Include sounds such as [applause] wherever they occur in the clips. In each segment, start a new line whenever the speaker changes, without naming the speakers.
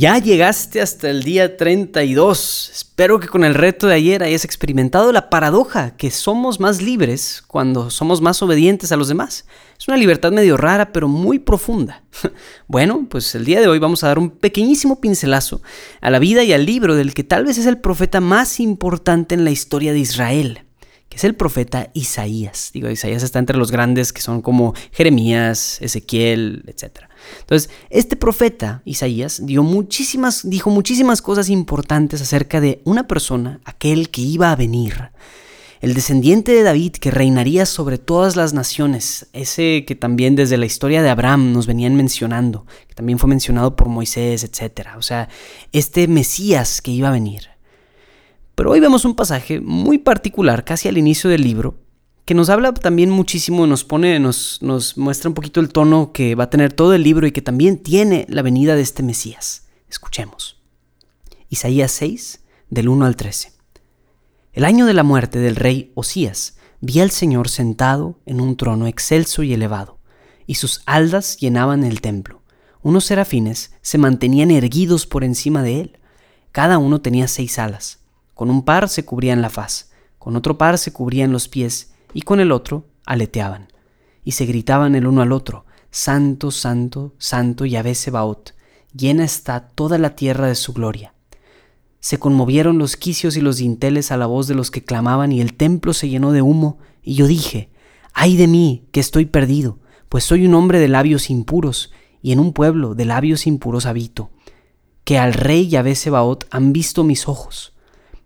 Ya llegaste hasta el día 32. Espero que con el reto de ayer hayas experimentado la paradoja que somos más libres cuando somos más obedientes a los demás. Es una libertad medio rara pero muy profunda. [laughs] Bueno, pues el día de hoy vamos a dar un pequeñísimo pincelazo a la vida y al libro del que tal vez es el profeta más importante en la historia de Israel es el profeta Isaías. Digo, Isaías está entre los grandes que son como Jeremías, Ezequiel, etc. Entonces, este profeta Isaías dio muchísimas, dijo muchísimas cosas importantes acerca de una persona, aquel que iba a venir. El descendiente de David que reinaría sobre todas las naciones, ese que también desde la historia de Abraham nos venían mencionando, que también fue mencionado por Moisés, etc. O sea, este Mesías que iba a venir. Pero hoy vemos un pasaje muy particular, casi al inicio del libro, que nos habla también muchísimo, nos pone, nos, muestra un poquito el tono que va a tener todo el libro y que también tiene la venida de este Mesías. Escuchemos. Isaías 6, del 1 al 13. El año de la muerte del rey Osías, vi al Señor sentado en un trono excelso y elevado, y sus aldas llenaban el templo. Unos serafines se mantenían erguidos por encima de él. Cada uno tenía seis alas con un par se cubrían la faz, con otro par se cubrían los pies, y con el otro aleteaban. Y se gritaban el uno al otro, Santo, Santo, Santo Yahvé Sebaot, llena está toda la tierra de su gloria. Se conmovieron los quicios y los dinteles a la voz de los que clamaban, y el templo se llenó de humo, y yo dije, ay de mí, que estoy perdido, pues soy un hombre de labios impuros, y en un pueblo de labios impuros habito, que al rey Yahvé Sebaot han visto mis ojos.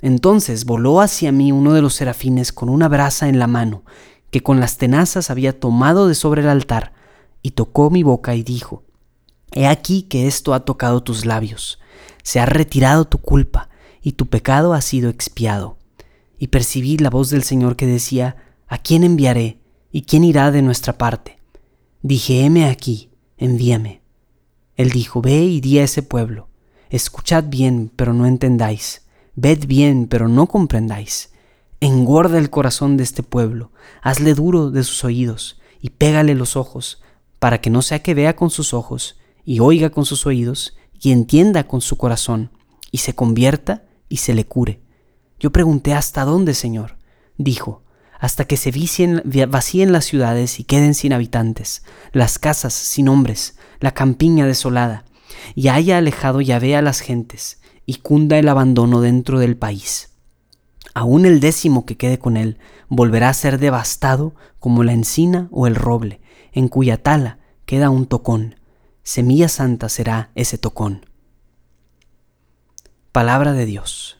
Entonces voló hacia mí uno de los serafines con una brasa en la mano, que con las tenazas había tomado de sobre el altar, y tocó mi boca y dijo, He aquí que esto ha tocado tus labios, se ha retirado tu culpa, y tu pecado ha sido expiado. Y percibí la voz del Señor que decía, ¿A quién enviaré? ¿Y quién irá de nuestra parte? Dije, heme aquí, envíame. Él dijo, Ve y di a ese pueblo, escuchad bien, pero no entendáis Ved bien, pero no comprendáis. Engorda el corazón de este pueblo, hazle duro de sus oídos, y pégale los ojos, para que no sea que vea con sus ojos, y oiga con sus oídos, y entienda con su corazón, y se convierta y se le cure. Yo pregunté hasta dónde, Señor. Dijo, hasta que se vacíen las ciudades y queden sin habitantes, las casas sin hombres, la campiña desolada, y haya alejado Yahvé a las gentes, y cunda el abandono dentro del país. Aún el décimo que quede con él volverá a ser devastado como la encina o el roble, en cuya tala queda un tocón. Semilla santa será ese tocón. Palabra de Dios.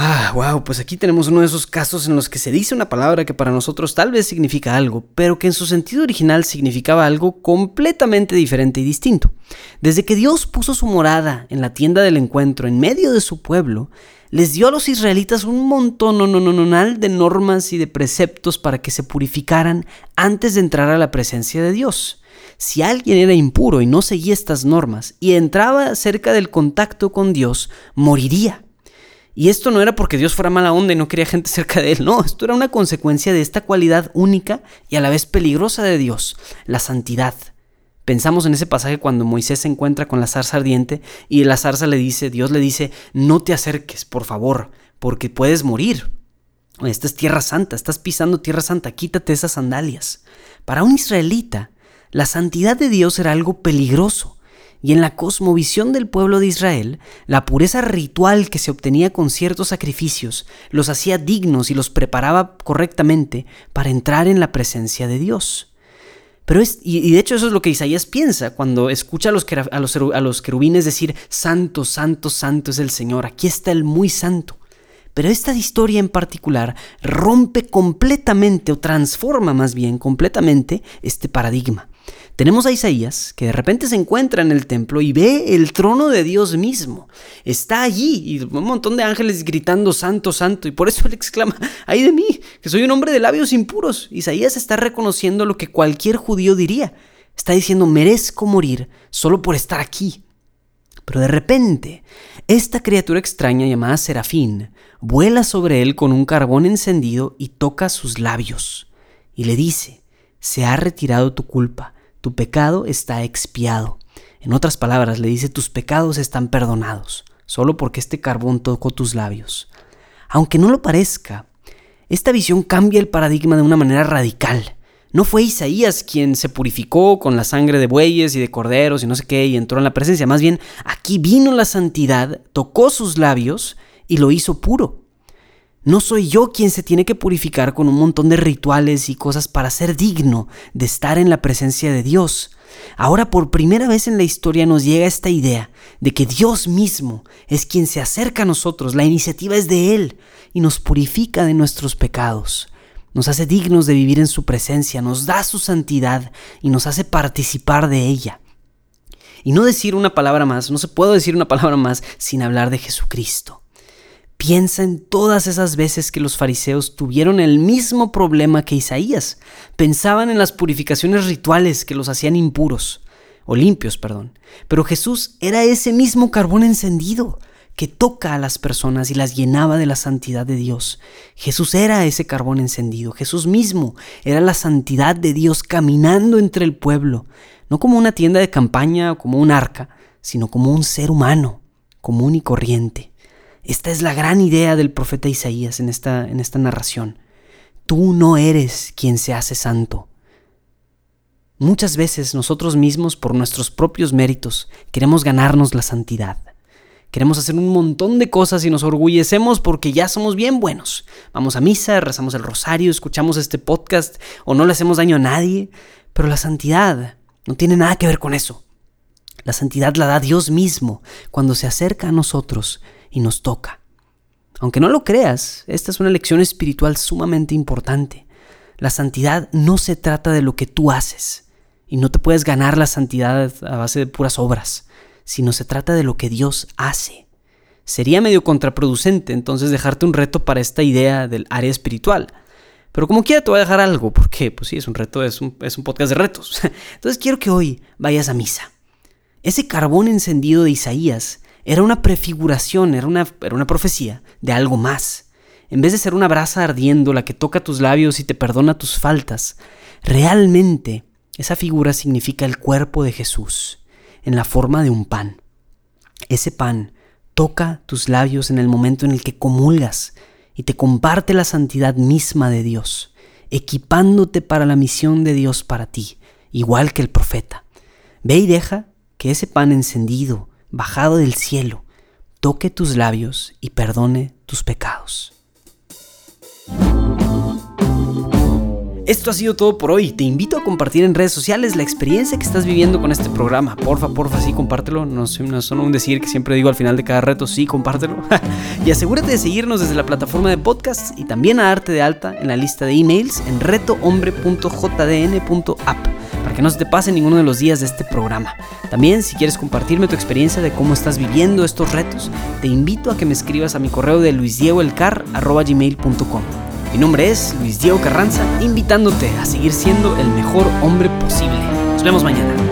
Ah, wow, pues aquí tenemos uno de esos casos en los que se dice una palabra que para nosotros tal vez significa algo, pero que en su sentido original significaba algo completamente diferente y distinto. Desde que Dios puso su morada en la tienda del encuentro en medio de su pueblo, les dio a los israelitas un montón de normas y de preceptos para que se purificaran antes de entrar a la presencia de Dios. Si alguien era impuro y no seguía estas normas y entraba cerca del contacto con Dios, moriría. Y esto no era porque Dios fuera mala onda y no quería gente cerca de él, no, esto era una consecuencia de esta cualidad única y a la vez peligrosa de Dios, la santidad. Pensamos en ese pasaje cuando Moisés se encuentra con la zarza ardiente y la zarza le dice, Dios le dice, no te acerques, por favor, porque puedes morir. Esta es tierra santa, estás pisando tierra santa, quítate esas sandalias. Para un israelita, la santidad de Dios era algo peligroso y en la cosmovisión del pueblo de Israel, la pureza ritual que se obtenía con ciertos sacrificios los hacía dignos y los preparaba correctamente para entrar en la presencia de Dios. Pero y, de hecho eso es lo que Isaías piensa cuando escucha a los, a, los, a los querubines decir, Santo, Santo, Santo es el Señor, aquí está el muy santo. Pero esta historia en particular rompe completamente o transforma más bien completamente este paradigma. Tenemos a Isaías, que de repente se encuentra en el templo y ve el trono de Dios mismo. Está allí y un montón de ángeles gritando santo, santo, y por eso él exclama, ay de mí, que soy un hombre de labios impuros. Isaías está reconociendo lo que cualquier judío diría. Está diciendo, merezco morir solo por estar aquí. Pero de repente, esta criatura extraña llamada Serafín vuela sobre él con un carbón encendido y toca sus labios. Y le dice, se ha retirado tu culpa tu pecado está expiado. En otras palabras, le dice, tus pecados están perdonados, solo porque este carbón tocó tus labios. Aunque no lo parezca, esta visión cambia el paradigma de una manera radical. No fue Isaías quien se purificó con la sangre de bueyes y de corderos y no sé qué y entró en la presencia. Más bien, aquí vino la santidad, tocó sus labios y lo hizo puro. No soy yo quien se tiene que purificar con un montón de rituales y cosas para ser digno de estar en la presencia de Dios. Ahora por primera vez en la historia nos llega esta idea de que Dios mismo es quien se acerca a nosotros, la iniciativa es de Él y nos purifica de nuestros pecados. Nos hace dignos de vivir en su presencia, nos da su santidad y nos hace participar de ella. Y no decir una palabra más, no se puede decir una palabra más sin hablar de Jesucristo. Piensa en todas esas veces que los fariseos tuvieron el mismo problema que Isaías. Pensaban en las purificaciones rituales que los hacían impuros, o limpios, perdón. Pero Jesús era ese mismo carbón encendido que toca a las personas y las llenaba de la santidad de Dios. Jesús era ese carbón encendido. Jesús mismo era la santidad de Dios caminando entre el pueblo, no como una tienda de campaña o como un arca, sino como un ser humano, común y corriente. Esta es la gran idea del profeta Isaías en esta, en esta narración. Tú no eres quien se hace santo. Muchas veces nosotros mismos, por nuestros propios méritos, queremos ganarnos la santidad. Queremos hacer un montón de cosas y nos orgullecemos porque ya somos bien buenos. Vamos a misa, rezamos el rosario, escuchamos este podcast o no le hacemos daño a nadie. Pero la santidad no tiene nada que ver con eso. La santidad la da Dios mismo cuando se acerca a nosotros y nos toca. Aunque no lo creas, esta es una lección espiritual sumamente importante. La santidad no se trata de lo que tú haces, y no te puedes ganar la santidad a base de puras obras, sino se trata de lo que Dios hace. Sería medio contraproducente entonces dejarte un reto para esta idea del área espiritual. Pero como quiera te voy a dejar algo, porque pues sí, es un reto, es un, es un podcast de retos. [laughs] Entonces quiero que hoy vayas a misa. Ese carbón encendido de Isaías era una prefiguración, era una, era una profecía de algo más. En vez de ser una brasa ardiendo la que toca tus labios y te perdona tus faltas, realmente esa figura significa el cuerpo de Jesús, en la forma de un pan. Ese pan toca tus labios en el momento en el que comulgas y te comparte la santidad misma de Dios, equipándote para la misión de Dios para ti, igual que el profeta. Ve y deja que ese pan encendido, bajado del cielo, toque tus labios y perdone tus pecados. Esto ha sido todo por hoy. Te invito a compartir en redes sociales la experiencia que estás viviendo con este programa. Porfa, porfa, sí, compártelo. No, no solo un decir que siempre digo al final de cada reto, sí, compártelo. [laughs] y asegúrate de seguirnos desde la plataforma de podcast y también a darte de alta en la lista de emails en retohombre.jdn.app para que no se te pase ninguno de los días de este programa. También, si quieres compartirme tu experiencia de cómo estás viviendo estos retos, te invito a que me escribas a mi correo de luisdiegoelcar.gmail.com. Mi nombre es Luis Diego Carranza, invitándote a seguir siendo el mejor hombre posible. Nos vemos mañana.